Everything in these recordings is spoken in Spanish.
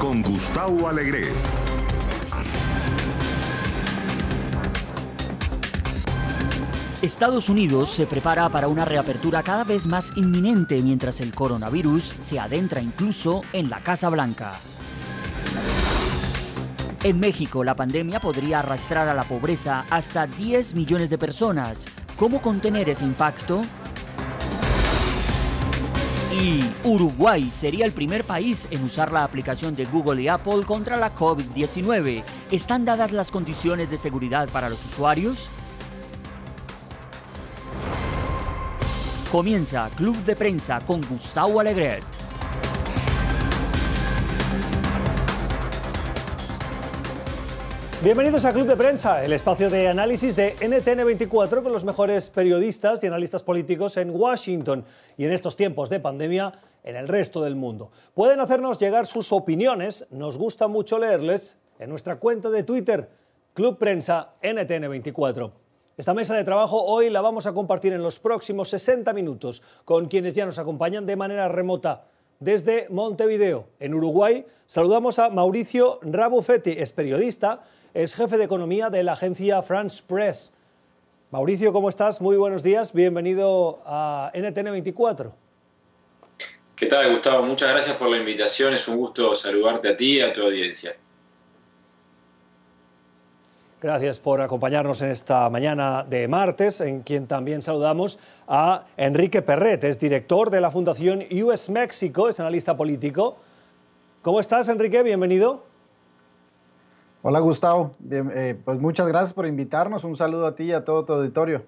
Con Gustavo Alegre. Estados Unidos se prepara para una reapertura cada vez más inminente mientras el coronavirus se adentra incluso en la Casa Blanca. En México, la pandemia podría arrastrar a la pobreza hasta 10 millones de personas. ¿Cómo contener ese impacto? Y Uruguay sería el primer país en usar la aplicación de Google y Apple contra la COVID-19. ¿Están dadas las condiciones de seguridad para los usuarios? Comienza Club de Prensa con Gustavo Alegret. Bienvenidos a Club de Prensa, el espacio de análisis de NTN24 con los mejores periodistas y analistas políticos en Washington y en estos tiempos de pandemia en el resto del mundo. Pueden hacernos llegar sus opiniones, nos gusta mucho leerles en nuestra cuenta de Twitter, Club Prensa NTN24. Esta mesa de trabajo hoy la vamos a compartir en los próximos 60 minutos con quienes ya nos acompañan de manera remota. Desde Montevideo, en Uruguay, saludamos a Mauricio Rabufetti, es periodista, es jefe de economía de la agencia France Press. Mauricio, ¿cómo estás? Muy buenos días, bienvenido a NTN 24. ¿Qué tal, Gustavo? Muchas gracias por la invitación, es un gusto saludarte a ti y a tu audiencia. Gracias por acompañarnos en esta mañana de martes, en quien también saludamos a Enrique Perret, es director de la Fundación US México, es analista político. ¿Cómo estás, Enrique? Bienvenido. Hola, Gustavo. Eh, pues muchas gracias por invitarnos. Un saludo a ti y a todo tu auditorio.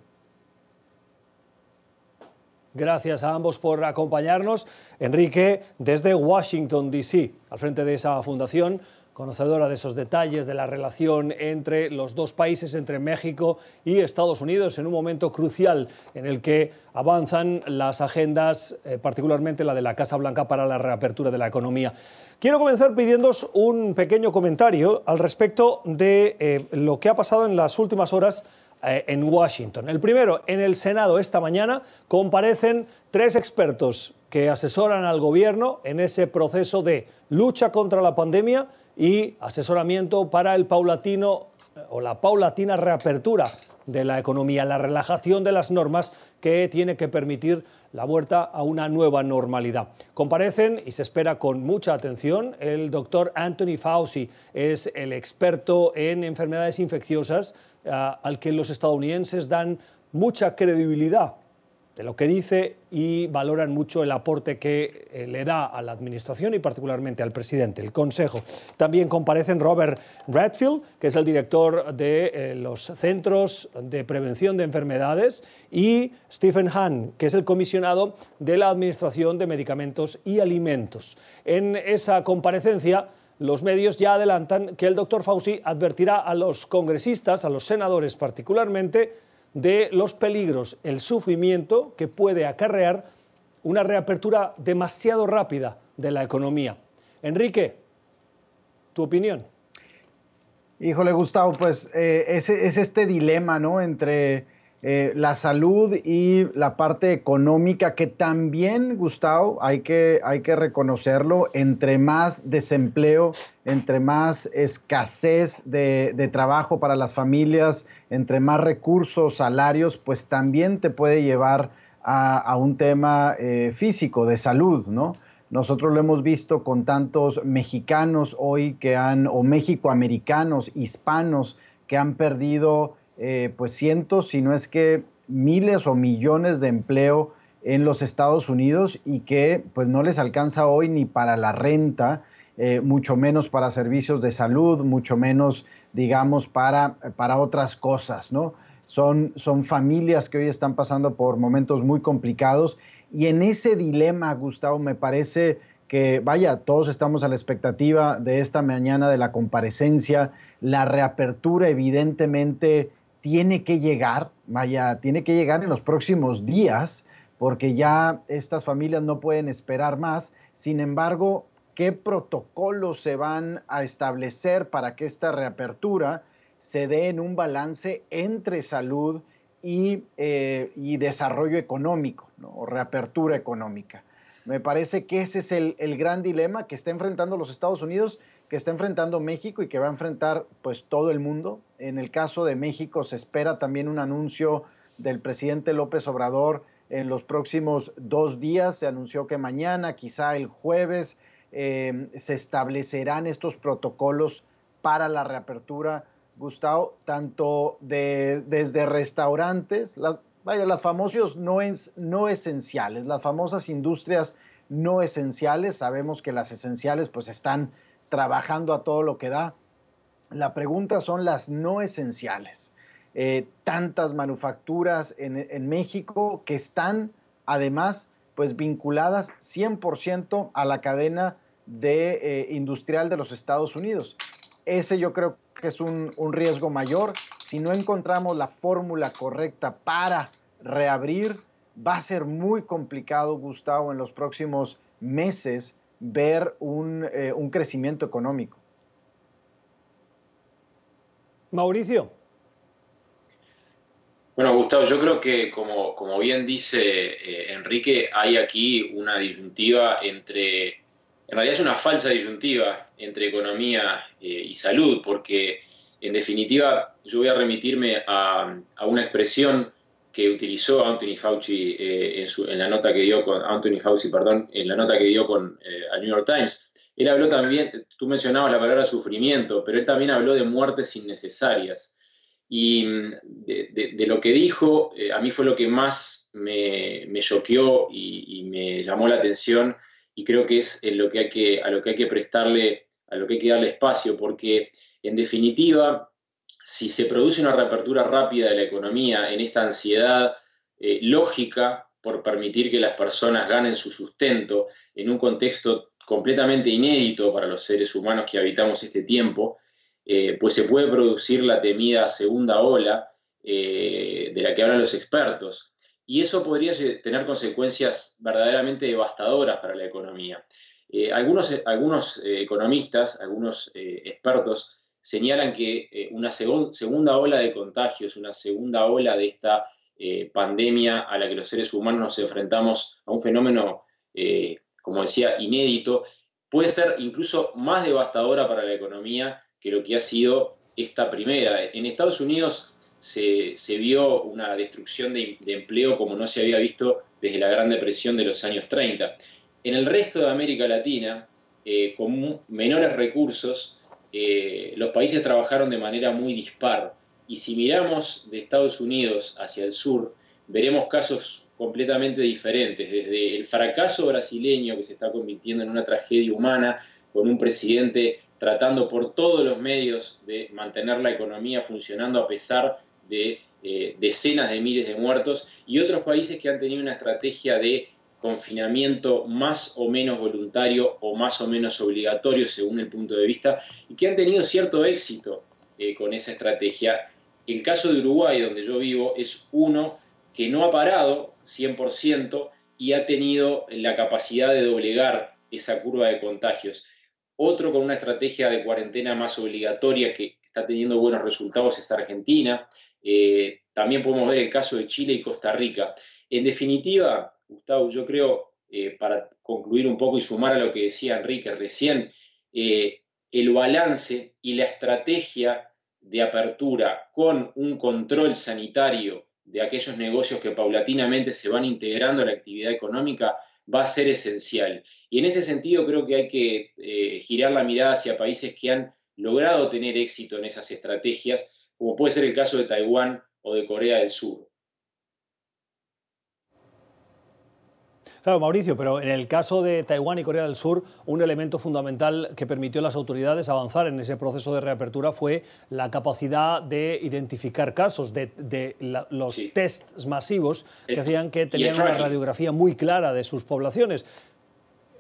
Gracias a ambos por acompañarnos. Enrique, desde Washington, D.C., al frente de esa fundación, conocedora de esos detalles de la relación entre los dos países, entre México y Estados Unidos, en un momento crucial en el que avanzan las agendas, eh, particularmente la de la Casa Blanca para la reapertura de la economía. Quiero comenzar pidiéndoos un pequeño comentario al respecto de eh, lo que ha pasado en las últimas horas eh, en Washington. El primero, en el Senado esta mañana comparecen tres expertos que asesoran al gobierno en ese proceso de lucha contra la pandemia y asesoramiento para el paulatino eh, o la paulatina reapertura de la economía, la relajación de las normas que tiene que permitir la vuelta a una nueva normalidad. Comparecen y se espera con mucha atención el doctor Anthony Fauci, es el experto en enfermedades infecciosas eh, al que los estadounidenses dan mucha credibilidad lo que dice y valoran mucho el aporte que eh, le da a la Administración y particularmente al presidente, el Consejo. También comparecen Robert Redfield, que es el director de eh, los Centros de Prevención de Enfermedades, y Stephen Hahn, que es el comisionado de la Administración de Medicamentos y Alimentos. En esa comparecencia, los medios ya adelantan que el doctor Fauci advertirá a los congresistas, a los senadores particularmente, de los peligros, el sufrimiento que puede acarrear una reapertura demasiado rápida de la economía. Enrique, tu opinión. Híjole, Gustavo, pues eh, es, este dilema, ¿no? Entre eh, la salud y la parte económica, que también, Gustavo, hay que, hay que reconocerlo, entre más desempleo, entre más escasez de, trabajo para las familias, entre más recursos, salarios, pues también te puede llevar a, un tema eh, físico, de salud, ¿no? Nosotros lo hemos visto con tantos mexicanos hoy que han, o mexicoamericanos, hispanos, que han perdido eh, pues cientos, si no es que miles o millones de empleo en los Estados Unidos y que pues no les alcanza hoy ni para la renta, eh, mucho menos para servicios de salud, mucho menos, digamos, para, para otras cosas, ¿no? Son, son familias que hoy están pasando por momentos muy complicados y en ese dilema, Gustavo, me parece que, vaya, todos estamos a la expectativa de esta mañana de la comparecencia, la reapertura evidentemente tiene que llegar, vaya, tiene que llegar en los próximos días, porque ya estas familias no pueden esperar más. Sin embargo, ¿qué protocolos se van a establecer para que esta reapertura se dé en un balance entre salud y, eh, desarrollo económico, o reapertura económica? Me parece que ese es el, gran dilema que está enfrentando los Estados Unidos, que está enfrentando México y que va a enfrentar pues todo el mundo. En el caso de México se espera también un anuncio del presidente López Obrador en los próximos dos días. Se anunció que mañana, quizá el jueves, eh, se establecerán estos protocolos para la reapertura, Gustavo, tanto de, desde restaurantes, vaya, las famosos no, no esenciales, las famosas industrias no esenciales, sabemos que las esenciales pues están trabajando a todo lo que da. La pregunta son las no esenciales. Eh, tantas manufacturas en, México que están además pues vinculadas 100% a la cadena de, eh, industrial de los Estados Unidos. Ese yo creo que es un, un riesgo mayor. Si no encontramos la fórmula correcta para reabrir, va a ser muy complicado, Gustavo, en los próximos meses ver un, eh, crecimiento económico. Mauricio. Bueno, Gustavo, yo creo que como, como bien dice eh, Enrique, hay aquí una disyuntiva entre, en realidad es una falsa disyuntiva entre economía eh, y salud, porque en definitiva yo voy a remitirme a, a una expresión que utilizó Anthony Fauci eh, en, la nota que dio con Anthony Fauci, perdón, en la nota que dio con eh, al New York Times. Él habló también, tú mencionabas la palabra sufrimiento, pero él también habló de muertes innecesarias. Y mm, de, lo que dijo, eh, a mí fue lo que más me, choqueó y, me llamó la atención y creo que es en lo que hay que, a lo que hay que prestarle, a lo que hay que darle espacio, porque en definitiva si se produce una reapertura rápida de la economía en esta ansiedad eh, lógica por permitir que las personas ganen su sustento en un contexto completamente inédito para los seres humanos que habitamos este tiempo, eh, pues se puede producir la temida segunda ola eh, de la que hablan los expertos. Y eso podría tener consecuencias verdaderamente devastadoras para la economía. algunos, algunos economistas, algunos expertos, señalan que eh, una segunda ola de contagios, una segunda ola de esta eh, pandemia a la que los seres humanos nos enfrentamos a un fenómeno, eh, como decía, inédito, puede ser incluso más devastadora para la economía que lo que ha sido esta primera. En Estados Unidos se, vio una destrucción de, de, empleo como no se había visto desde la Gran Depresión de los años 30. En el resto de América Latina, con menores recursos, eh, los países trabajaron de manera muy dispar. Y si miramos de Estados Unidos hacia el sur, veremos casos completamente diferentes, desde el fracaso brasileño que se está convirtiendo en una tragedia humana, con un presidente tratando por todos los medios de mantener la economía funcionando a pesar de eh, decenas de miles de muertos, y otros países que han tenido una estrategia de confinamiento más o menos voluntario o más o menos obligatorio según el punto de vista y que han tenido cierto éxito eh, con esa estrategia. El caso de Uruguay, donde yo vivo, es uno que no ha parado 100% y ha tenido la capacidad de doblegar esa curva de contagios. Otro con una estrategia de cuarentena más obligatoria que está teniendo buenos resultados es Argentina. Eh, también podemos ver el caso de Chile y Costa Rica. En definitiva, Gustavo, yo creo, eh, para concluir un poco y sumar a lo que decía Enrique recién, eh, el balance y la estrategia de apertura con un control sanitario de aquellos negocios que paulatinamente se van integrando a la actividad económica va a ser esencial. Y en este sentido creo que hay que eh, girar la mirada hacia países que han logrado tener éxito en esas estrategias, como puede ser el caso de Taiwán o de Corea del Sur. Claro, Mauricio, pero en el caso de Taiwán y Corea del Sur, un elemento fundamental que permitió a las autoridades avanzar en ese proceso de reapertura fue la capacidad de identificar casos, de, los tests masivos que hacían que tenían una radiografía muy clara de sus poblaciones.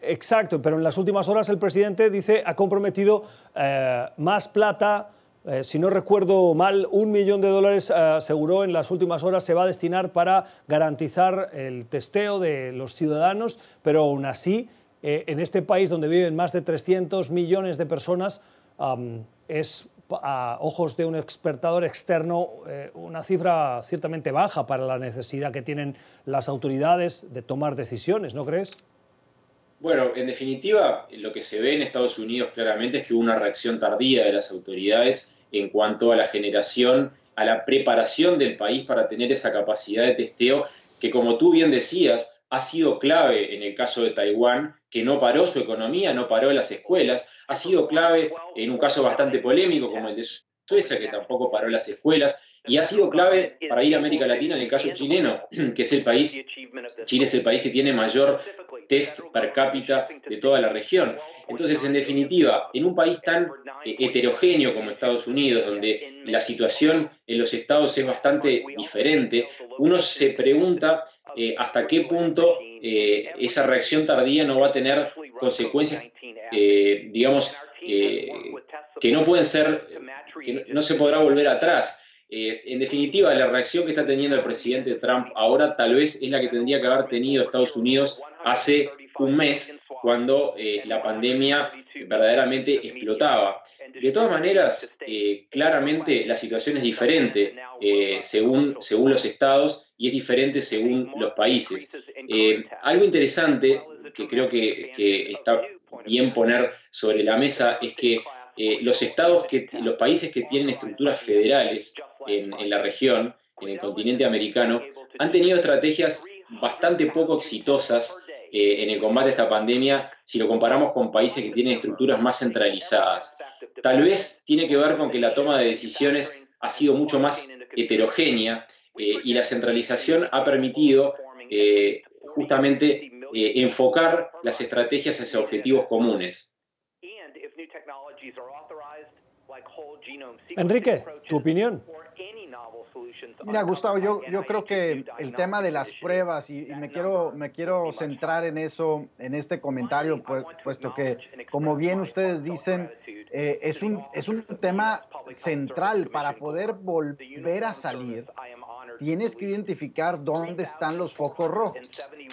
Exacto, pero en las últimas horas el presidente dice ha comprometido eh, más plata eh, si no recuerdo mal, un millón de dólares, eh, aseguró en las últimas horas, se va a destinar para garantizar el testeo de los ciudadanos, pero aún así, eh, en este país donde viven más de 300 millones de personas, es a ojos de un expertador externo una cifra ciertamente baja para la necesidad que tienen las autoridades de tomar decisiones, ¿no crees? Bueno, en definitiva, lo que se ve en Estados Unidos claramente es que hubo una reacción tardía de las autoridades en cuanto a la generación, a la preparación del país para tener esa capacidad de testeo que, como tú bien decías, ha sido clave en el caso de Taiwán, que no paró su economía, no paró las escuelas, ha sido clave en un caso bastante polémico como el de Suecia, que tampoco paró las escuelas, y ha sido clave para ir a América Latina en el caso chileno, que es el país, Chile es el país que tiene mayor test per cápita de toda la región. Entonces, en definitiva, en un país tan eh, heterogéneo como Estados Unidos, donde la situación en los estados es bastante diferente, uno se pregunta eh, hasta qué punto eh, esa reacción tardía no va a tener consecuencias, digamos, que no pueden ser, que no se podrá volver atrás. En definitiva, la reacción que está teniendo el presidente Trump ahora tal vez es la que tendría que haber tenido Estados Unidos hace un mes, cuando eh, la pandemia verdaderamente explotaba. De todas maneras, eh, claramente la situación es diferente eh, según, según los estados y es diferente según los países. algo interesante que creo que, está bien poner sobre la mesa es que los estados, que, los países que tienen estructuras federales en, la región, en el continente americano, han tenido estrategias bastante poco exitosas eh, en el combate a esta pandemia si lo comparamos con países que tienen estructuras más centralizadas. Tal vez tiene que ver con que la toma de decisiones ha sido mucho más heterogénea eh, y la centralización ha permitido eh, justamente enfocar las estrategias hacia objetivos comunes. Enrique, tu opinión. Mira, Gustavo, yo, yo creo que el tema de las pruebas, y, me, quiero, me quiero centrar en eso, en este comentario, pues, puesto que, como bien ustedes dicen, eh, es, un, es un tema central para poder volver a salir. Tienes que identificar dónde están los focos rojos.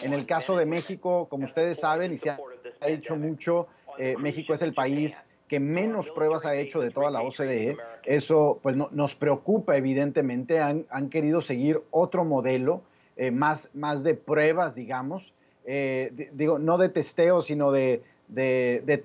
En el caso de México, como ustedes saben, y se ha dicho mucho, eh, México es el país que menos pruebas ha hecho de toda la OCDE. Eso pues nos preocupa evidentemente. Han, querido seguir otro modelo eh, más, más de pruebas, digamos. Eh, digo, no de testeo, sino de,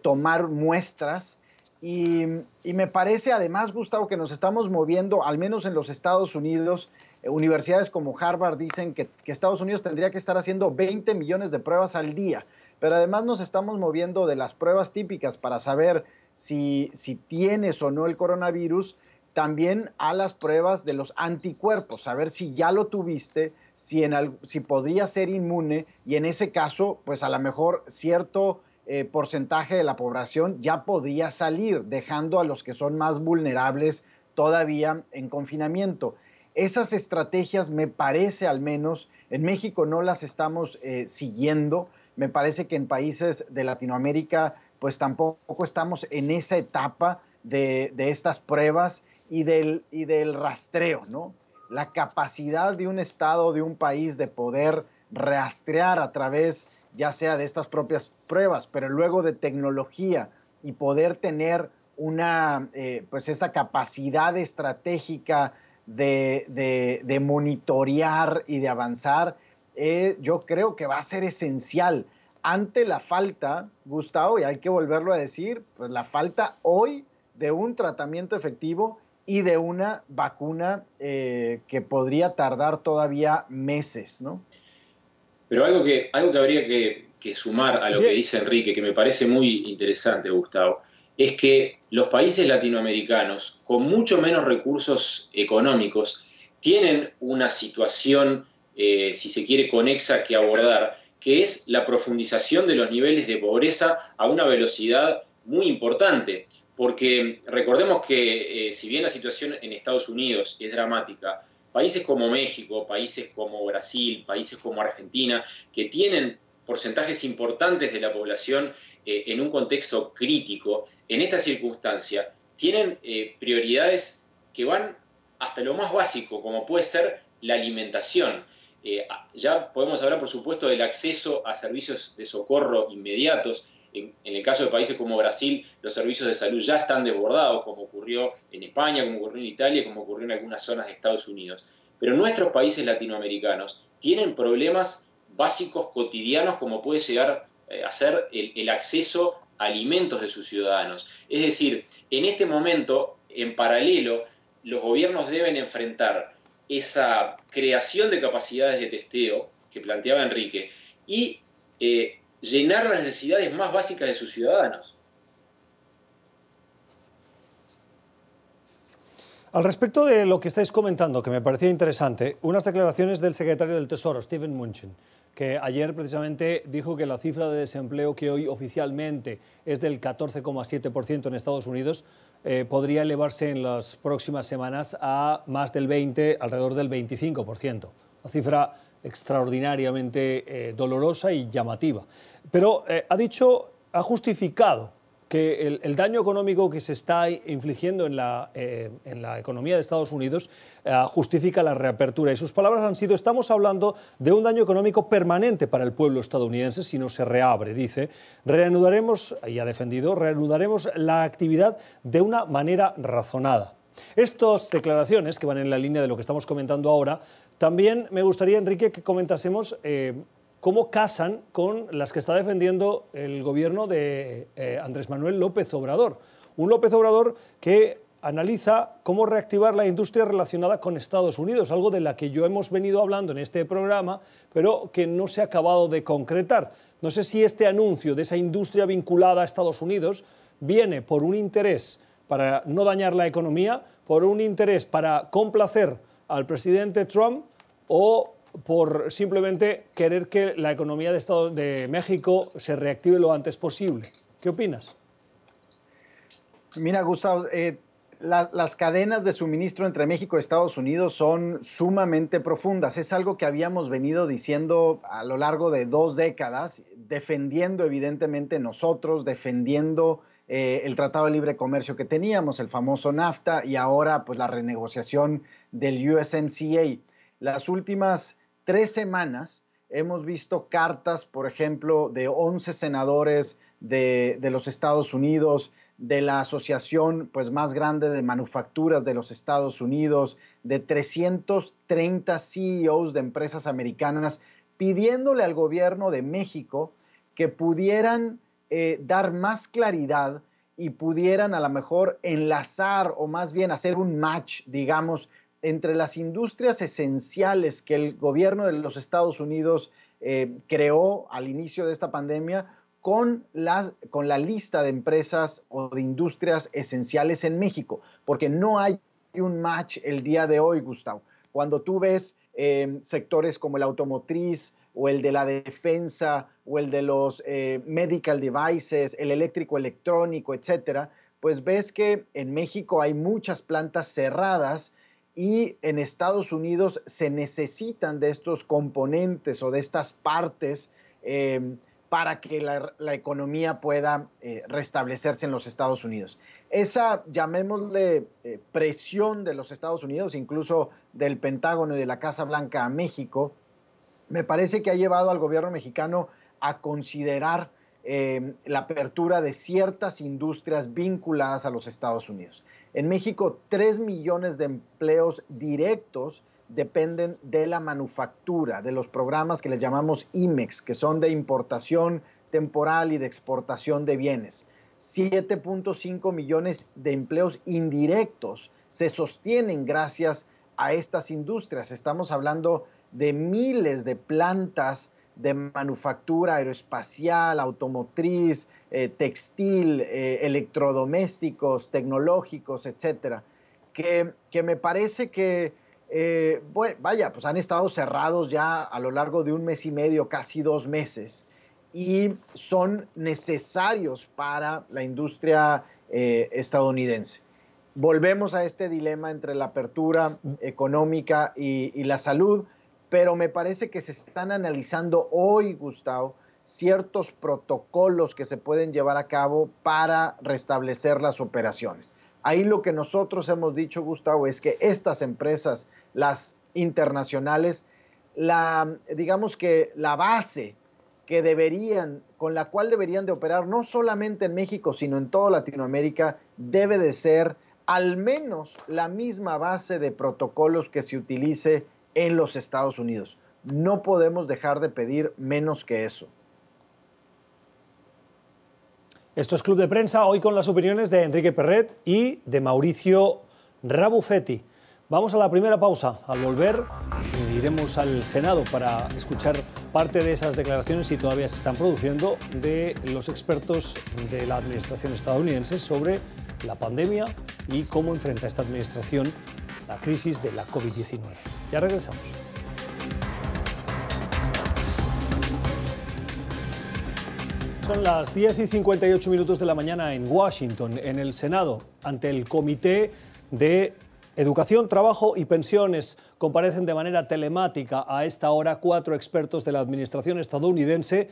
tomar muestras. Y, me parece además, Gustavo, que nos estamos moviendo, al menos en los Estados Unidos, eh, universidades como Harvard dicen que, que Estados Unidos tendría que estar haciendo 20 millones de pruebas al día pero además nos estamos moviendo de las pruebas típicas para saber si, si tienes o no el coronavirus, también a las pruebas de los anticuerpos, saber si ya lo tuviste, si, en si podría ser inmune y en ese caso, pues a lo mejor cierto eh, porcentaje de la población ya podría salir, dejando a los que son más vulnerables todavía en confinamiento. Esas estrategias me parece al menos, en México no las estamos eh, siguiendo, me parece que en países de Latinoamérica pues tampoco estamos en esa etapa de, estas pruebas y del, y del rastreo, ¿no? La capacidad de un Estado, de un país de poder rastrear a través ya sea de estas propias pruebas, pero luego de tecnología y poder tener una, eh, pues esa capacidad estratégica de, monitorear y de avanzar, eh, yo creo que va a ser esencial ante la falta, Gustavo, y hay que volverlo a decir, pues la falta hoy de un tratamiento efectivo y de una vacuna eh, que podría tardar todavía meses, ¿no? Pero algo que, algo que habría que, sumar a lo que dice Enrique, que me parece muy interesante, Gustavo, es que los países latinoamericanos, con mucho menos recursos económicos, tienen una situación, eh, si se quiere, conexa que abordar, que es la profundización de los niveles de pobreza a una velocidad muy importante. Porque recordemos que eh, si bien la situación en Estados Unidos es dramática, países como México, países como Brasil, países como Argentina, que tienen porcentajes importantes de la población eh, en un contexto crítico, en esta circunstancia, tienen eh, prioridades que van hasta lo más básico, como puede ser la alimentación. Eh, ya podemos hablar, por supuesto, del acceso a servicios de socorro inmediatos. En, el caso de países como Brasil, los servicios de salud ya están desbordados, como ocurrió en España, como ocurrió en Italia, como ocurrió en algunas zonas de Estados Unidos. Pero nuestros países latinoamericanos tienen problemas básicos cotidianos como puede llegar eh, hacer el, acceso a alimentos de sus ciudadanos. Es decir, en este momento, en paralelo, los gobiernos deben enfrentar esa creación de capacidades de testeo que planteaba Enrique y eh, llenar las necesidades más básicas de sus ciudadanos. Al respecto de lo que estáis comentando, que me parecía interesante, unas declaraciones del secretario del Tesoro, Steven Mnuchin, que ayer precisamente dijo que la cifra de desempleo que hoy oficialmente es del 14,7% en Estados Unidos eh, podría elevarse en las próximas semanas a más del 20, alrededor del 25%. Una cifra extraordinariamente eh, dolorosa y llamativa. Pero eh, ha dicho, ha justificado que el, daño económico que se está infligiendo en la, eh, en la economía de Estados Unidos eh, justifica la reapertura. Y sus palabras han sido, estamos hablando de un daño económico permanente para el pueblo estadounidense si no se reabre. Dice, reanudaremos, y ha defendido, reanudaremos la actividad de una manera razonada. Estas declaraciones, que van en la línea de lo que estamos comentando ahora, también me gustaría, Enrique, que comentásemos eh, cómo casan con las que está defendiendo el gobierno de eh, Andrés Manuel López Obrador. Un López Obrador que analiza cómo reactivar la industria relacionada con Estados Unidos, algo de la que yo hemos venido hablando en este programa, pero que no se ha acabado de concretar. No sé si este anuncio de esa industria vinculada a Estados Unidos viene por un interés para no dañar la economía, por un interés para complacer al presidente Trump o por simplemente querer que la economía de, Estado, de México se reactive lo antes posible. ¿Qué opinas? Mira, Gustavo, eh, las cadenas de suministro entre México y Estados Unidos son sumamente profundas. Es algo que habíamos venido diciendo a lo largo de dos décadas, defendiendo evidentemente nosotros, defendiendo eh, el Tratado de Libre Comercio que teníamos, el famoso NAFTA, y ahora pues la renegociación del USMCA. Las últimas tres semanas hemos visto cartas, por ejemplo, de 11 senadores de, los Estados Unidos, de la asociación pues, más grande de manufacturas de los Estados Unidos, de 330 CEOs de empresas americanas, pidiéndole al gobierno de México que pudieran eh, dar más claridad y pudieran a lo mejor enlazar o más bien hacer un match, digamos, entre las industrias esenciales que el gobierno de los Estados Unidos eh, creó al inicio de esta pandemia con, las, con la lista de empresas o de industrias esenciales en México, porque no hay un match el día de hoy, Gustavo. Cuando tú ves eh, sectores como el automotriz o el de la defensa o el de los eh, medical devices, el eléctrico electrónico, etcétera, pues ves que en México hay muchas plantas cerradas y en Estados Unidos se necesitan de estos componentes o de estas partes em, para que la, economía pueda eh, restablecerse en los Estados Unidos. Esa, llamémosle, eh, presión de los Estados Unidos, incluso del Pentágono y de la Casa Blanca a México, me parece que ha llevado al gobierno mexicano a considerar em, la apertura de ciertas industrias vinculadas a los Estados Unidos. En México, 3 millones de empleos directos dependen de la manufactura, de los programas que les llamamos IMEX, que son de importación temporal y de exportación de bienes. 7.5 millones de empleos indirectos se sostienen gracias a estas industrias. Estamos hablando de miles de plantas de manufactura aeroespacial, automotriz, eh, textil, eh, electrodomésticos, tecnológicos, etcétera, que, que, me parece que, eh, vaya, pues han estado cerrados ya a lo largo de un mes y medio, casi dos meses, y son necesarios para la industria estadounidense. Volvemos a este dilema entre la apertura económica y, y la salud pero me parece que se están analizando hoy, Gustavo, ciertos protocolos que se pueden llevar a cabo para restablecer las operaciones. Ahí lo que nosotros hemos dicho, Gustavo, es que estas empresas, las internacionales, la, digamos que la base que deberían, con la cual deberían de operar no solamente en México, sino en toda Latinoamérica, debe de ser al menos la misma base de protocolos que se utilice en los Estados Unidos. No podemos dejar de pedir menos que eso. Esto es Club de Prensa, hoy con las opiniones de Enrique Perret y de Mauricio Rabuffetti. Vamos a la primera pausa. Al volver iremos al Senado para escuchar parte de esas declaraciones, si todavía se están produciendo, de los expertos de la administración estadounidense sobre la pandemia y cómo enfrenta esta administración la crisis de la COVID-19. Ya regresamos. Son las 10 y 58 minutos de la mañana en Washington, en el Senado, ante el Comité de Educación, Trabajo y Pensiones. Comparecen de manera telemática a esta hora cuatro expertos de la Administración estadounidense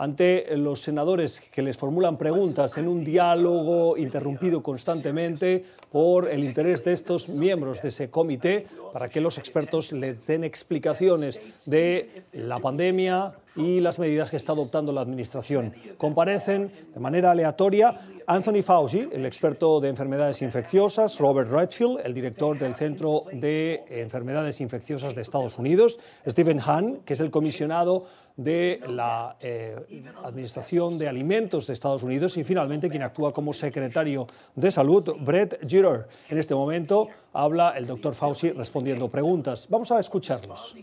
ante los senadores que les formulan preguntas en un diálogo interrumpido constantemente por el interés de estos miembros de ese comité para que los expertos les den explicaciones de la pandemia y las medidas que está adoptando la Administración. Comparecen de manera aleatoria Anthony Fauci, el experto de enfermedades infecciosas, Robert Redfield, el director del Centro de Enfermedades Infecciosas de Estados Unidos, Stephen Hahn, que es el comisionado de la eh, Administración de Alimentos de Estados Unidos y finalmente quien actúa como secretario de Salud, Brett Giroir. En este momento habla el doctor Fauci respondiendo preguntas. Vamos a escucharlos.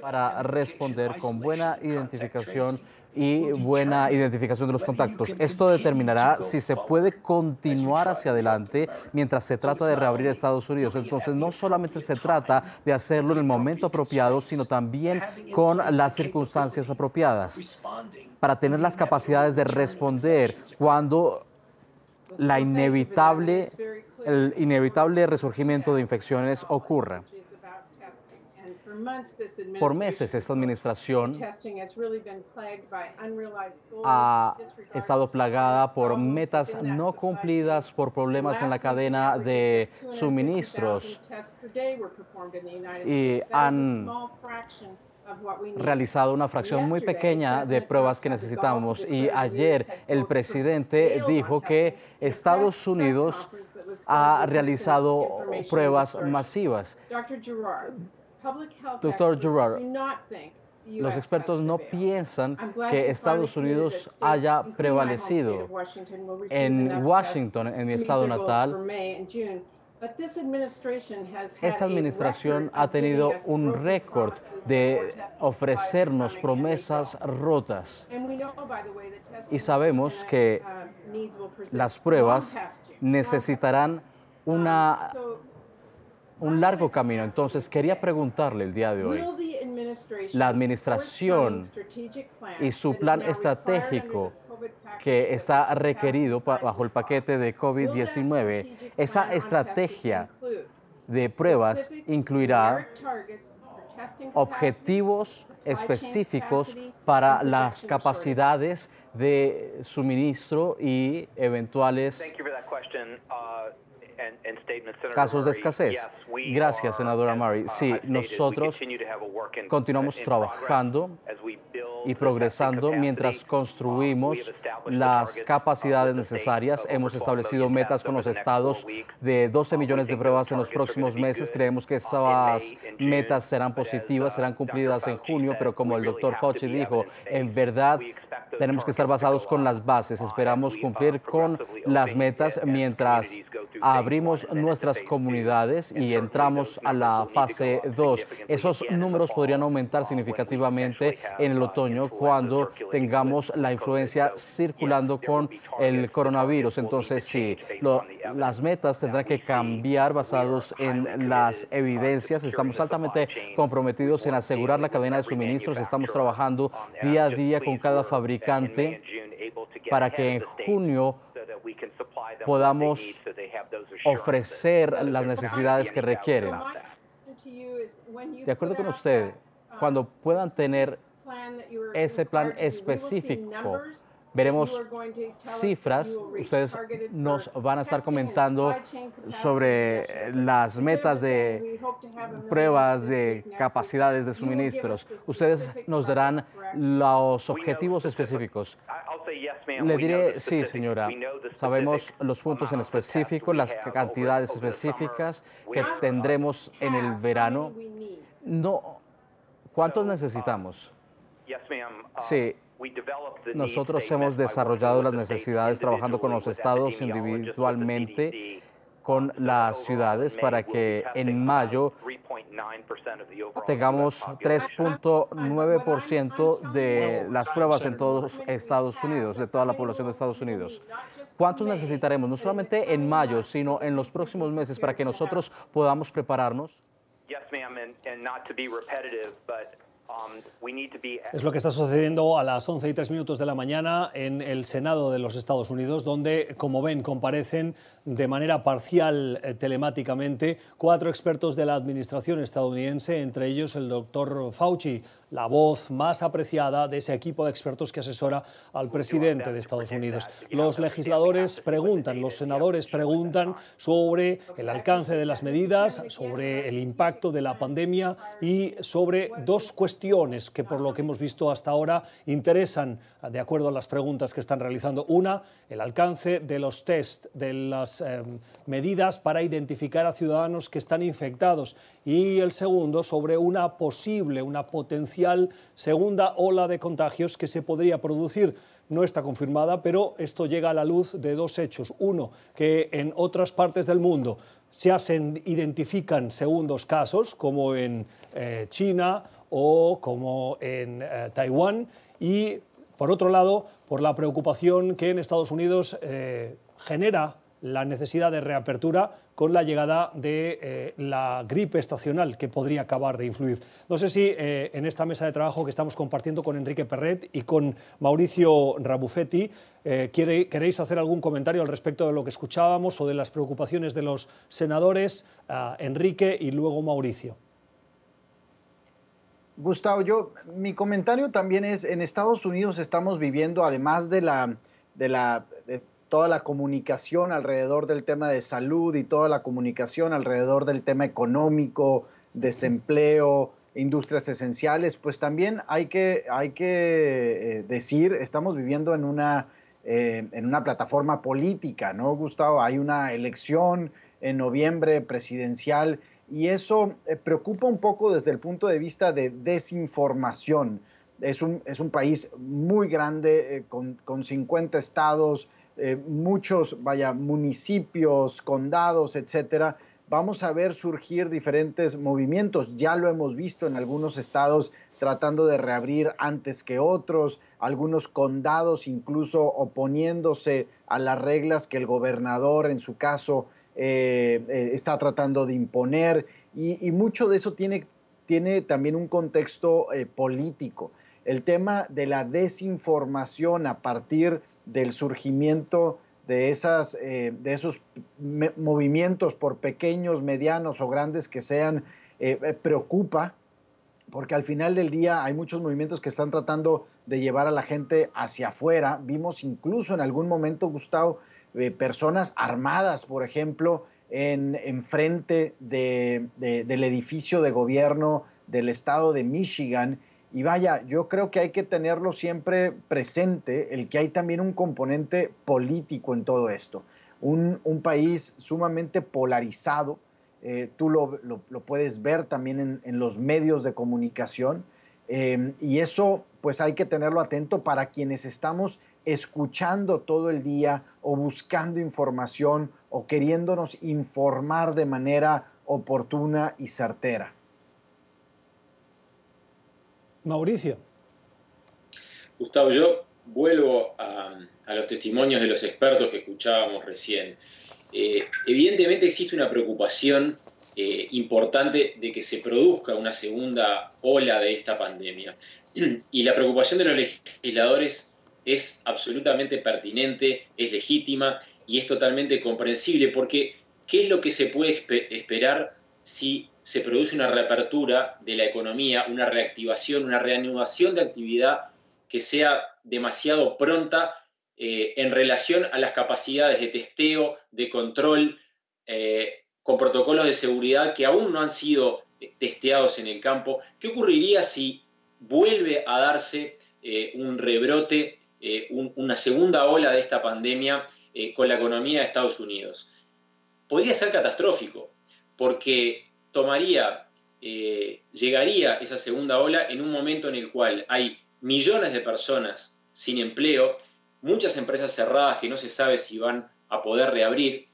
Para responder con buena identificación y buena identificación de los contactos. Esto determinará si se puede continuar hacia adelante mientras se trata de reabrir Estados Unidos. Entonces, no solamente se trata de hacerlo en el momento apropiado, sino también con las circunstancias apropiadas para tener las capacidades de responder cuando la inevitable, el inevitable resurgimiento de infecciones ocurra. Por meses esta administración ha estado plagada por metas no cumplidas, por problemas en la cadena de suministros y han realizado una fracción muy pequeña de pruebas que necesitamos. Y ayer el presidente dijo que Estados Unidos ha realizado pruebas masivas. Doctor Gerard, los expertos no piensan que Estados Unidos haya prevalecido en Washington, en mi estado natal. Esta administración ha tenido un récord de ofrecernos promesas rotas. Y sabemos que las pruebas necesitarán una un largo camino. Entonces, quería preguntarle el día de hoy, la administración y su plan estratégico que está requerido bajo el paquete de COVID-19, esa estrategia de pruebas incluirá objetivos específicos para las capacidades de suministro y eventuales casos de escasez. Gracias, senadora Murray. Sí, nosotros continuamos trabajando y progresando mientras construimos las capacidades necesarias. Hemos establecido metas con los estados de 12 millones de pruebas en los próximos meses. Creemos que esas metas serán positivas, serán cumplidas en junio, pero como el doctor Fauci dijo, en verdad tenemos que estar basados con las bases. Esperamos cumplir con las metas mientras abrimos nuestras comunidades y entramos a la fase 2. Esos números podrían aumentar significativamente en el otoño cuando tengamos la influencia circulando con el coronavirus. Entonces, sí, las metas tendrán que cambiar basados en las evidencias. Estamos altamente comprometidos en asegurar la cadena de suministros. Estamos trabajando día a día con cada fabricante para que en junio podamos ofrecer las necesidades que requieren. De acuerdo con usted, cuando puedan tener ese plan específico, veremos cifras. Ustedes nos van a estar comentando sobre las metas de pruebas de capacidades de suministros. Ustedes nos darán los objetivos específicos. Le diré, sí, señora. Sabemos los puntos en específico, las cantidades específicas que tendremos en el verano. No, ¿cuántos necesitamos? Sí, Nosotros hemos desarrollado las necesidades trabajando con los estados individualmente con las ciudades para que en mayo tengamos 3.9% de las pruebas en todos Estados Unidos, de toda la población de Estados Unidos. ¿Cuántos necesitaremos, no solamente en mayo, sino en los próximos meses para que nosotros podamos prepararnos? Es lo que está sucediendo a las 11 y 3 minutos de la mañana en el Senado de los Estados Unidos, donde, como ven, comparecen de manera parcial eh, telemáticamente cuatro expertos de la administración estadounidense, entre ellos el doctor Fauci, la voz más apreciada de ese equipo de expertos que asesora al presidente de Estados Unidos. Los legisladores preguntan, los senadores preguntan sobre el alcance de las medidas, sobre el impacto de la pandemia y sobre dos cuestiones que por lo que hemos visto hasta ahora interesan, de acuerdo a las preguntas que están realizando. Una, el alcance de los test, de las eh, medidas para identificar a ciudadanos que están infectados y el segundo sobre una posible, una potencial segunda ola de contagios que se podría producir. No está confirmada, pero esto llega a la luz de dos hechos. Uno, que en otras partes del mundo se hacen, identifican segundos casos, como en eh, China o como en eh, Taiwán, y por otro lado, por la preocupación que en Estados Unidos eh, genera la necesidad de reapertura con la llegada de eh, la gripe estacional que podría acabar de influir. No sé si eh, en esta mesa de trabajo que estamos compartiendo con Enrique Perret y con Mauricio Rabuffetti eh, queréis hacer algún comentario al respecto de lo que escuchábamos o de las preocupaciones de los senadores, Enrique y luego Mauricio. Gustavo, yo mi comentario también es en Estados Unidos estamos viviendo además de la de la toda la comunicación alrededor del tema de salud y toda la comunicación alrededor del tema económico, desempleo, industrias esenciales, pues también hay que, hay que eh, decir, estamos viviendo en una, eh, en una plataforma política, ¿no, Gustavo? Hay una elección en noviembre presidencial y eso eh, preocupa un poco desde el punto de vista de desinformación. Es un, es un país muy grande, con, con 50 estados, eh, muchos, vaya, municipios, condados, etcétera, vamos a ver surgir diferentes movimientos. Ya lo hemos visto en algunos estados tratando de reabrir antes que otros, algunos condados incluso oponiéndose a las reglas que el gobernador, en su caso, eh, eh, está tratando de imponer. Y, mucho de eso tiene, tiene también un contexto político. El tema de la desinformación a partir del surgimiento de, esas, eh, de esos movimientos, por pequeños, medianos o grandes que sean, eh, eh, preocupa, porque al final del día hay muchos movimientos que están tratando de llevar a la gente hacia afuera. Vimos incluso en algún momento, Gustavo, personas armadas, por ejemplo, en, frente del edificio de gobierno del estado de Michigan y vaya, yo creo que hay que tenerlo siempre presente, el que hay también un componente político en todo esto. Un, país sumamente polarizado, eh, tú lo, puedes ver también en, los medios de comunicación, eh, y eso pues hay que tenerlo atento para quienes estamos escuchando todo el día o buscando información o queriéndonos informar de manera oportuna y certera. Mauricio. Gustavo, yo vuelvo a, los testimonios de los expertos que escuchábamos recién. Eh, evidentemente existe una preocupación eh, importante de que se produzca una segunda ola de esta pandemia. Y la preocupación de los legisladores es absolutamente pertinente, es legítima y es totalmente comprensible, porque ¿qué es lo que se puede esperar si se produce una reapertura de la economía, una reactivación, una reanudación de actividad que sea demasiado pronta eh, en relación a las capacidades de testeo, de control, eh, con protocolos de seguridad que aún no han sido eh, testeados en el campo. ¿Qué ocurriría si vuelve a darse un rebrote, una segunda ola de esta pandemia con la economía de Estados Unidos? Podría ser catastrófico, porque tomaría, eh, llegaría esa segunda ola en un momento en el cual hay millones de personas sin empleo, muchas empresas cerradas que no se sabe si van a poder reabrir,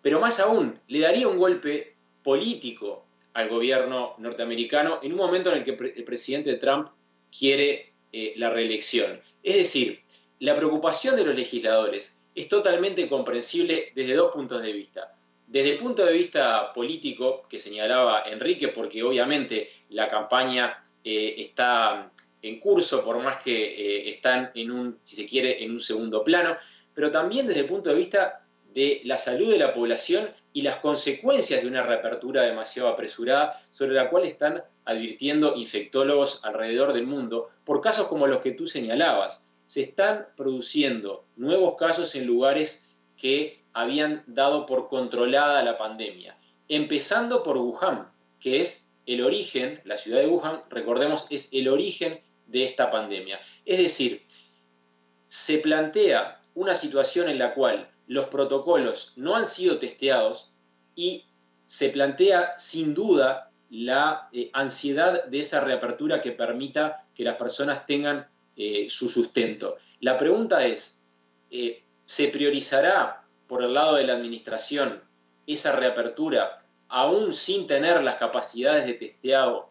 pero más aún, le daría un golpe político al gobierno norteamericano en un momento en el que el presidente Trump quiere eh, la reelección. Es decir, la preocupación de los legisladores es totalmente comprensible desde dos puntos de vista. Desde el punto de vista político que señalaba Enrique, porque obviamente la campaña eh, está en curso, por más que eh, están en un, si se quiere, en un segundo plano, pero también desde el punto de vista de la salud de la población y las consecuencias de una reapertura demasiado apresurada, sobre la cual están advirtiendo infectólogos alrededor del mundo, por casos como los que tú señalabas. Se están produciendo nuevos casos en lugares que habían dado por controlada la pandemia, empezando por Wuhan, que es el origen, la ciudad de Wuhan, recordemos, es el origen de esta pandemia. Es decir, se plantea una situación en la cual los protocolos no han sido testeados y se plantea sin duda la eh, ansiedad de esa reapertura que permita que las personas tengan eh, su sustento. La pregunta es, eh, ¿se priorizará por el lado de la administración esa reapertura aún sin tener las capacidades de testeado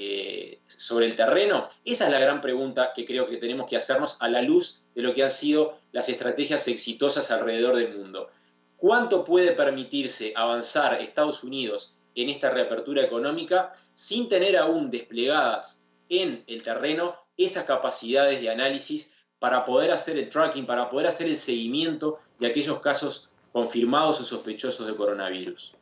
eh, sobre el terreno? Esa es la gran pregunta que creo que tenemos que hacernos a la luz de lo que han sido las estrategias exitosas alrededor del mundo. ¿Cuánto puede permitirse avanzar Estados Unidos en esta reapertura económica sin tener aún desplegadas en el terreno esas capacidades de análisis para poder hacer el tracking, para poder hacer el seguimiento de aquellos casos confirmados o sospechosos de coronavirus.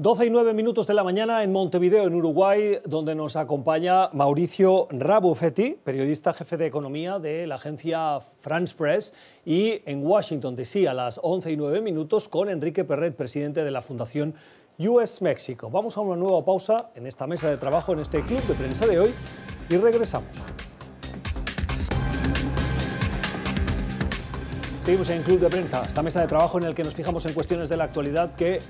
12 y 9 minutos de la mañana en Montevideo, en Uruguay, donde nos acompaña Mauricio Rabuffetti, periodista jefe de economía de la agencia France Press, y en Washington, D.C., a las 11 y 9 minutos, con Enrique Perret, presidente de la Fundación US México. Vamos a una nueva pausa en esta mesa de trabajo, en este club de prensa de hoy, y regresamos. Seguimos en Club de Prensa, esta mesa de trabajo en el que nos fijamos en cuestiones de la actualidad que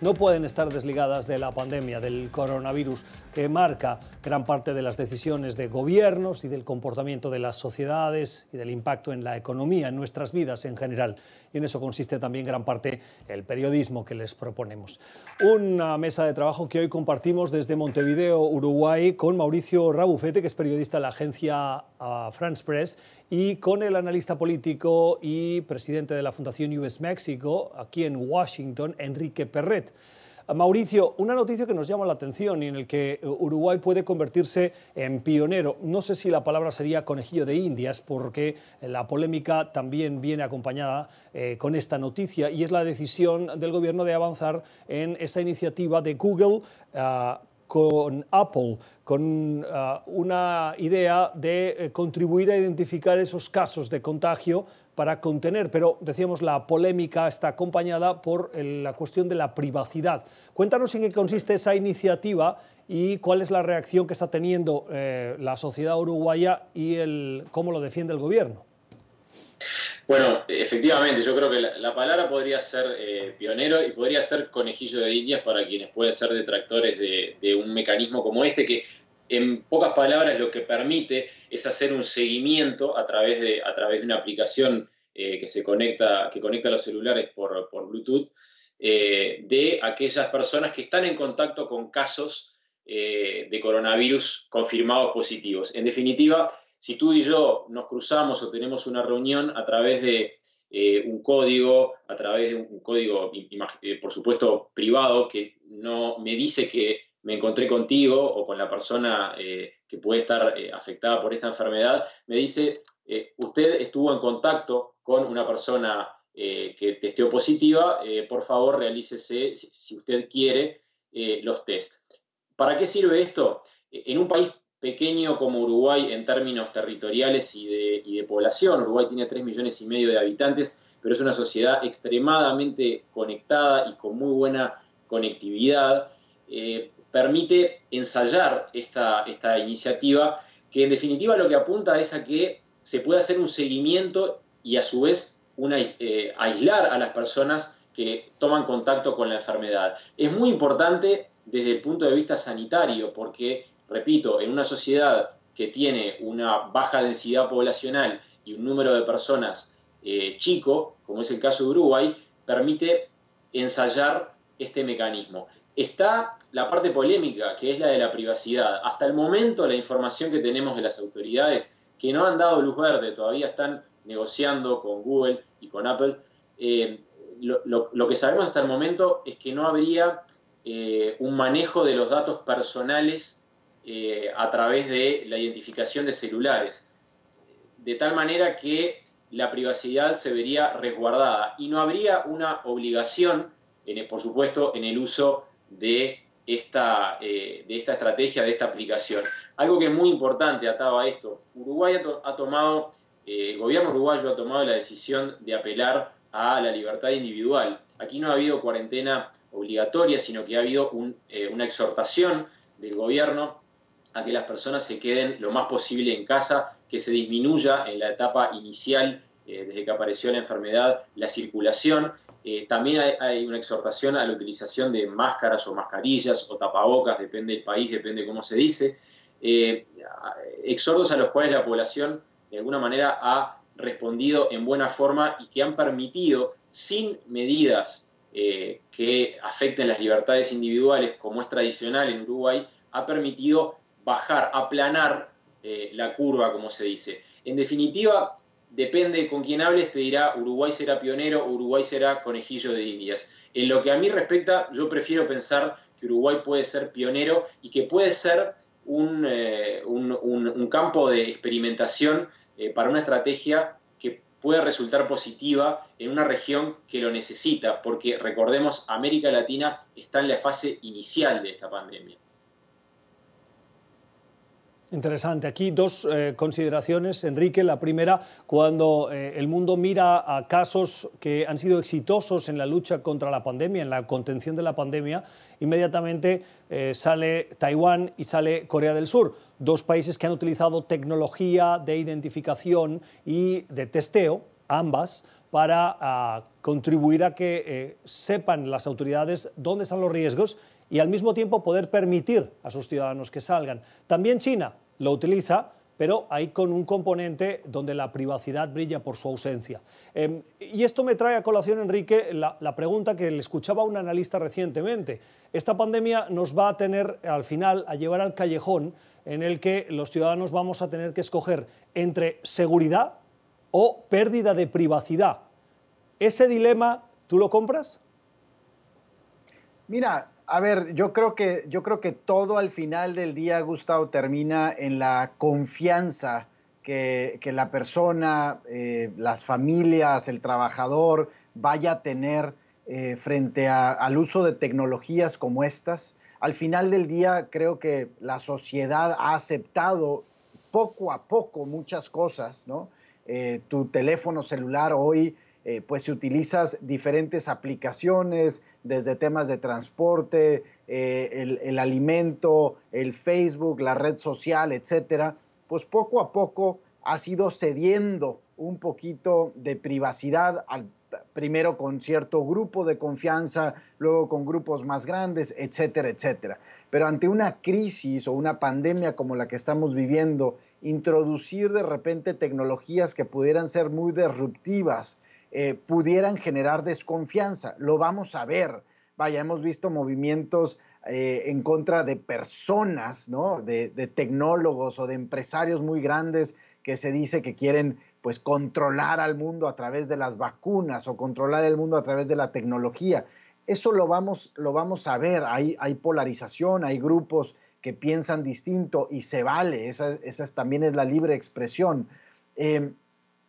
no pueden estar desligadas de la pandemia, del coronavirus, que marca gran parte de las decisiones de gobiernos y del comportamiento de las sociedades y del impacto en la economía, en nuestras vidas en general. Y en eso consiste también gran parte el periodismo que les proponemos. Una mesa de trabajo que hoy compartimos desde Montevideo, Uruguay, con Mauricio Rabufete, que es periodista de la agencia ah, France Press, y con el analista político y presidente de la Fundación US México, aquí en Washington, Enrique Perret. Mauricio, una noticia que nos llama la atención y en el que eh, Uruguay puede convertirse en pionero. No sé si la palabra sería conejillo de indias, porque la polémica también viene acompañada eh, con esta noticia y es la decisión del gobierno de avanzar en esta iniciativa de Google. Ah, con Apple, con ah, una idea de eh, contribuir a identificar esos casos de contagio para contener, pero decíamos la polémica está acompañada por la cuestión de la privacidad. Cuéntanos en qué consiste esa iniciativa y cuál es la reacción que está teniendo eh, la sociedad uruguaya y el, cómo lo defiende el gobierno. Bueno, efectivamente, yo creo que la, palabra podría ser eh, pionero y podría ser conejillo de indias para quienes pueden ser detractores de, un mecanismo como este que en pocas palabras, lo que permite es hacer un seguimiento a través de, a través de una aplicación eh, que, se conecta, que conecta los celulares por, Bluetooth eh, de aquellas personas que están en contacto con casos de coronavirus confirmados positivos. En definitiva, si tú y yo nos cruzamos o tenemos una reunión a través de un código, a través de un código, por supuesto, privado, que no me dice que me encontré contigo o con la persona eh, que puede estar eh, afectada por esta enfermedad, me dice, eh, usted estuvo en contacto con una persona que testeó positiva, por favor realícese, si, usted quiere, los test. ¿Para qué sirve esto? En un país pequeño como Uruguay en términos territoriales y de, población, Uruguay tiene 3 millones y medio de habitantes, pero es una sociedad extremadamente conectada y con muy buena conectividad permite ensayar esta, esta iniciativa que en definitiva lo que apunta es a que se pueda hacer un seguimiento y a su vez una, eh, aislar a las personas que toman contacto con la enfermedad. Es muy importante desde el punto de vista sanitario porque repito, en una sociedad que tiene una baja densidad poblacional y un número de personas eh, chico, como es el caso de Uruguay, permite ensayar este mecanismo. Está la parte polémica, que es la de la privacidad. Hasta el momento la información que tenemos de las autoridades, que no han dado luz verde, todavía están negociando con Google y con Apple, eh, lo, que sabemos hasta el momento es que no habría eh, un manejo de los datos personales eh, a través de la identificación de celulares, de tal manera que la privacidad se vería resguardada y no habría una obligación, por supuesto, en el uso de esta, de esta estrategia, de esta aplicación. Algo que es muy importante atado a esto, Uruguay ha tomado eh, el gobierno uruguayo ha tomado la decisión de apelar a la libertad individual. Aquí no ha habido cuarentena obligatoria, sino que ha habido eh, una exhortación del gobierno a que las personas se queden lo más posible en casa, que se disminuya en la etapa inicial, eh, desde que apareció la enfermedad, la circulación. también hay, una exhortación a la utilización de máscaras o mascarillas o tapabocas, depende del país, depende cómo se dice. exhortos a los cuales la población de alguna manera ha respondido en buena forma y que han permitido, sin medidas eh, que afecten las libertades individuales, como es tradicional en Uruguay, ha permitido bajar, aplanar eh, la curva, como se dice. En definitiva, depende con quién hables, te dirá Uruguay será pionero, Uruguay será conejillo de indias. En lo que a mí respecta, yo prefiero pensar que Uruguay puede ser pionero y que puede ser eh, un, campo de experimentación eh, para una estrategia que pueda resultar positiva en una región que lo necesita, porque recordemos, América Latina está en la fase inicial de esta pandemia. Interesante. Aquí dos eh, consideraciones, Enrique. La primera, cuando eh, el mundo mira a casos que han sido exitosos en la lucha contra la pandemia, en la contención de la pandemia, inmediatamente eh, sale Taiwán y sale Corea del Sur, dos países que han utilizado tecnología de identificación y de testeo, ambas, para ah, contribuir a que sepan las autoridades dónde están los riesgos y al mismo tiempo poder permitir a sus ciudadanos que salgan. También China lo utiliza, pero hay con un componente donde la privacidad brilla por su ausencia. Em, y esto me trae a colación, Enrique, la, pregunta que le escuchaba a un analista recientemente. Esta pandemia nos va a tener al final a llevar al callejón en el que los ciudadanos vamos a tener que escoger entre seguridad o pérdida de privacidad. ¿Ese dilema tú lo compras? Mira, a ver, yo creo que yo creo que todo al final del día, Gustavo, termina en la confianza que, la persona, eh, las familias, el trabajador vaya a tener eh, frente al uso de tecnologías como estas. Al final del día, creo que la sociedad ha aceptado poco a poco muchas cosas, ¿no? Eh, tu teléfono celular hoy eh, pues si utilizas diferentes aplicaciones, desde temas de transporte, eh, el, alimento, el Facebook, la red social, etcétera, pues poco a poco has ido cediendo un poquito de privacidad primero con cierto grupo de confianza, luego con grupos más grandes, etcétera, etcétera. Pero ante una crisis o una pandemia como la que estamos viviendo, introducir de repente tecnologías que pudieran ser muy disruptivas, eh, pudieran generar desconfianza. Lo vamos a ver. Vaya, hemos visto movimientos eh, en contra de personas, ¿no? De, tecnólogos o de empresarios muy grandes que se dice que quieren pues controlar al mundo a través de las vacunas o controlar el mundo a través de la tecnología. Eso lo vamos, lo vamos a ver. Hay, hay polarización, hay grupos que piensan distinto y se vale. Esa, también es la libre expresión. Eh,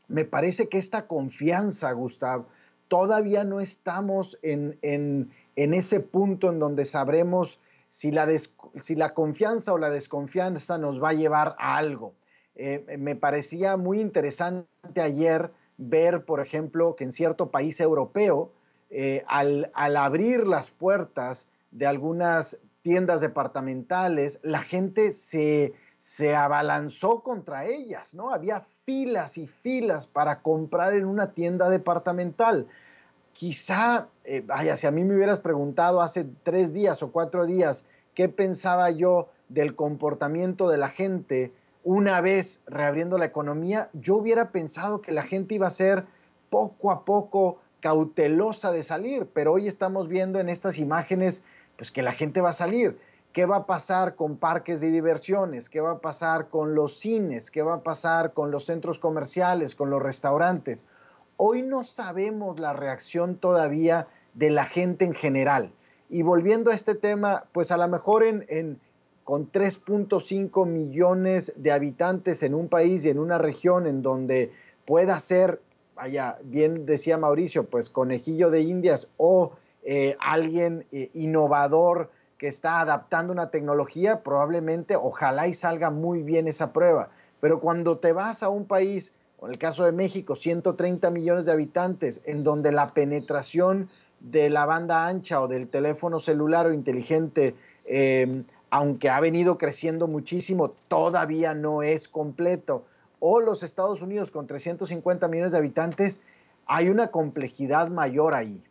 me parece que esta confianza, Gustavo, todavía no estamos en, ese punto en donde sabremos si la, si la, confianza o la desconfianza nos va a llevar a algo. Eh, me parecía muy interesante ayer ver, por ejemplo, que en cierto país europeo, eh, al, al abrir las puertas de algunas tiendas departamentales, la gente se, se abalanzó contra ellas, ¿no? Había filas y filas para comprar en una tienda departamental. Quizá, eh, vaya, si a mí me hubieras preguntado hace tres días o cuatro días qué pensaba yo del comportamiento de la gente una vez reabriendo la economía, yo hubiera pensado que la gente iba a ser poco a poco cautelosa de salir, pero hoy estamos viendo en estas imágenes pues que la gente va a salir. ¿Qué va a pasar con parques de diversiones? ¿Qué va a pasar con los cines? ¿Qué va a pasar con los centros comerciales, con los restaurantes? Hoy no sabemos la reacción todavía de la gente en general. Y volviendo a este tema, pues a lo mejor en, con 3.5 millones de habitantes en un país y en una región en donde pueda ser, vaya, bien decía Mauricio, pues conejillo de indias o eh, alguien eh, innovador que está adaptando una tecnología, probablemente, ojalá y salga muy bien esa prueba. Pero cuando te vas a un país, en el caso de México, 130 millones de habitantes, en donde la penetración de la banda ancha o del teléfono celular o inteligente, em, aunque ha venido creciendo muchísimo, todavía no es completo. O los Estados Unidos con 350 millones de habitantes, hay una complejidad mayor ahí.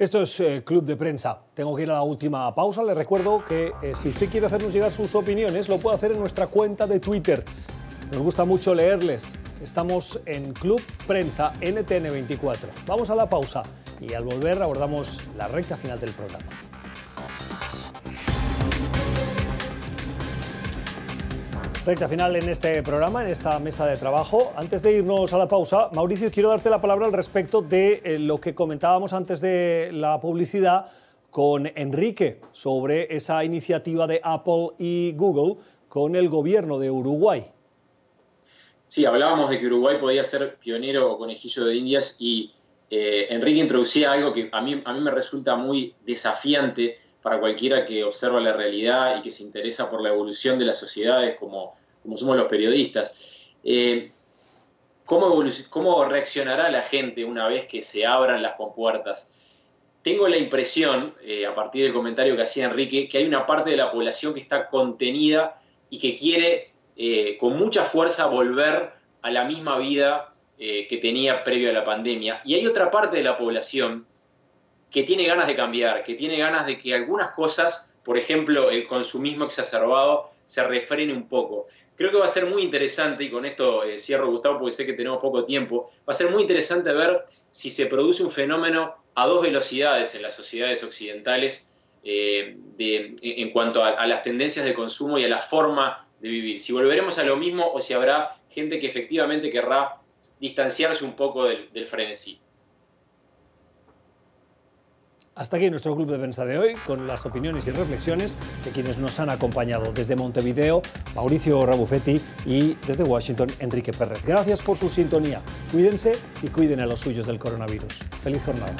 Esto es eh, Club de Prensa. Tengo que ir a la última pausa. Le recuerdo que eh, si usted quiere hacernos llegar sus opiniones, lo puede hacer en nuestra cuenta de Twitter. Nos gusta mucho leerles. Estamos en Club Prensa NTN24. Vamos a la pausa y al volver abordamos la recta final del programa. Recta final en este programa, en esta mesa de trabajo. Antes de irnos a la pausa, Mauricio, quiero darte la palabra al respecto de eh, lo que comentábamos antes de la publicidad con Enrique sobre esa iniciativa de Apple y Google con el gobierno de Uruguay. Sí, hablábamos de que Uruguay podía ser pionero o conejillo de Indias y eh, Enrique introducía algo que a mí, a mí me resulta muy desafiante para cualquiera que observa la realidad y que se interesa por la evolución de las sociedades como, somos los periodistas. Eh, ¿cómo, ¿Cómo reaccionará la gente una vez que se abran las compuertas? Tengo la impresión, eh, a partir del comentario que hacía Enrique, que hay una parte de la población que está contenida y que quiere eh, con mucha fuerza volver a la misma vida que tenía previo a la pandemia. Y hay otra parte de la población que tiene ganas de cambiar, que tiene ganas de que algunas cosas, por ejemplo, el consumismo exacerbado, se refrene un poco. Creo que va a ser muy interesante, y con esto eh, cierro Gustavo porque sé que tenemos poco tiempo, va a ser muy interesante ver si se produce un fenómeno a dos velocidades en las sociedades occidentales eh, en cuanto a, las tendencias de consumo y a la forma de vivir. Si volveremos a lo mismo o si habrá gente que efectivamente querrá distanciarse un poco del, del frenesí. Hasta aquí nuestro club de prensa de hoy, con las opiniones y reflexiones de quienes nos han acompañado desde Montevideo, Mauricio Rabuffetti y desde Washington, Enrique Perret. Gracias por su sintonía. Cuídense y cuiden a los suyos del coronavirus. Feliz jornada.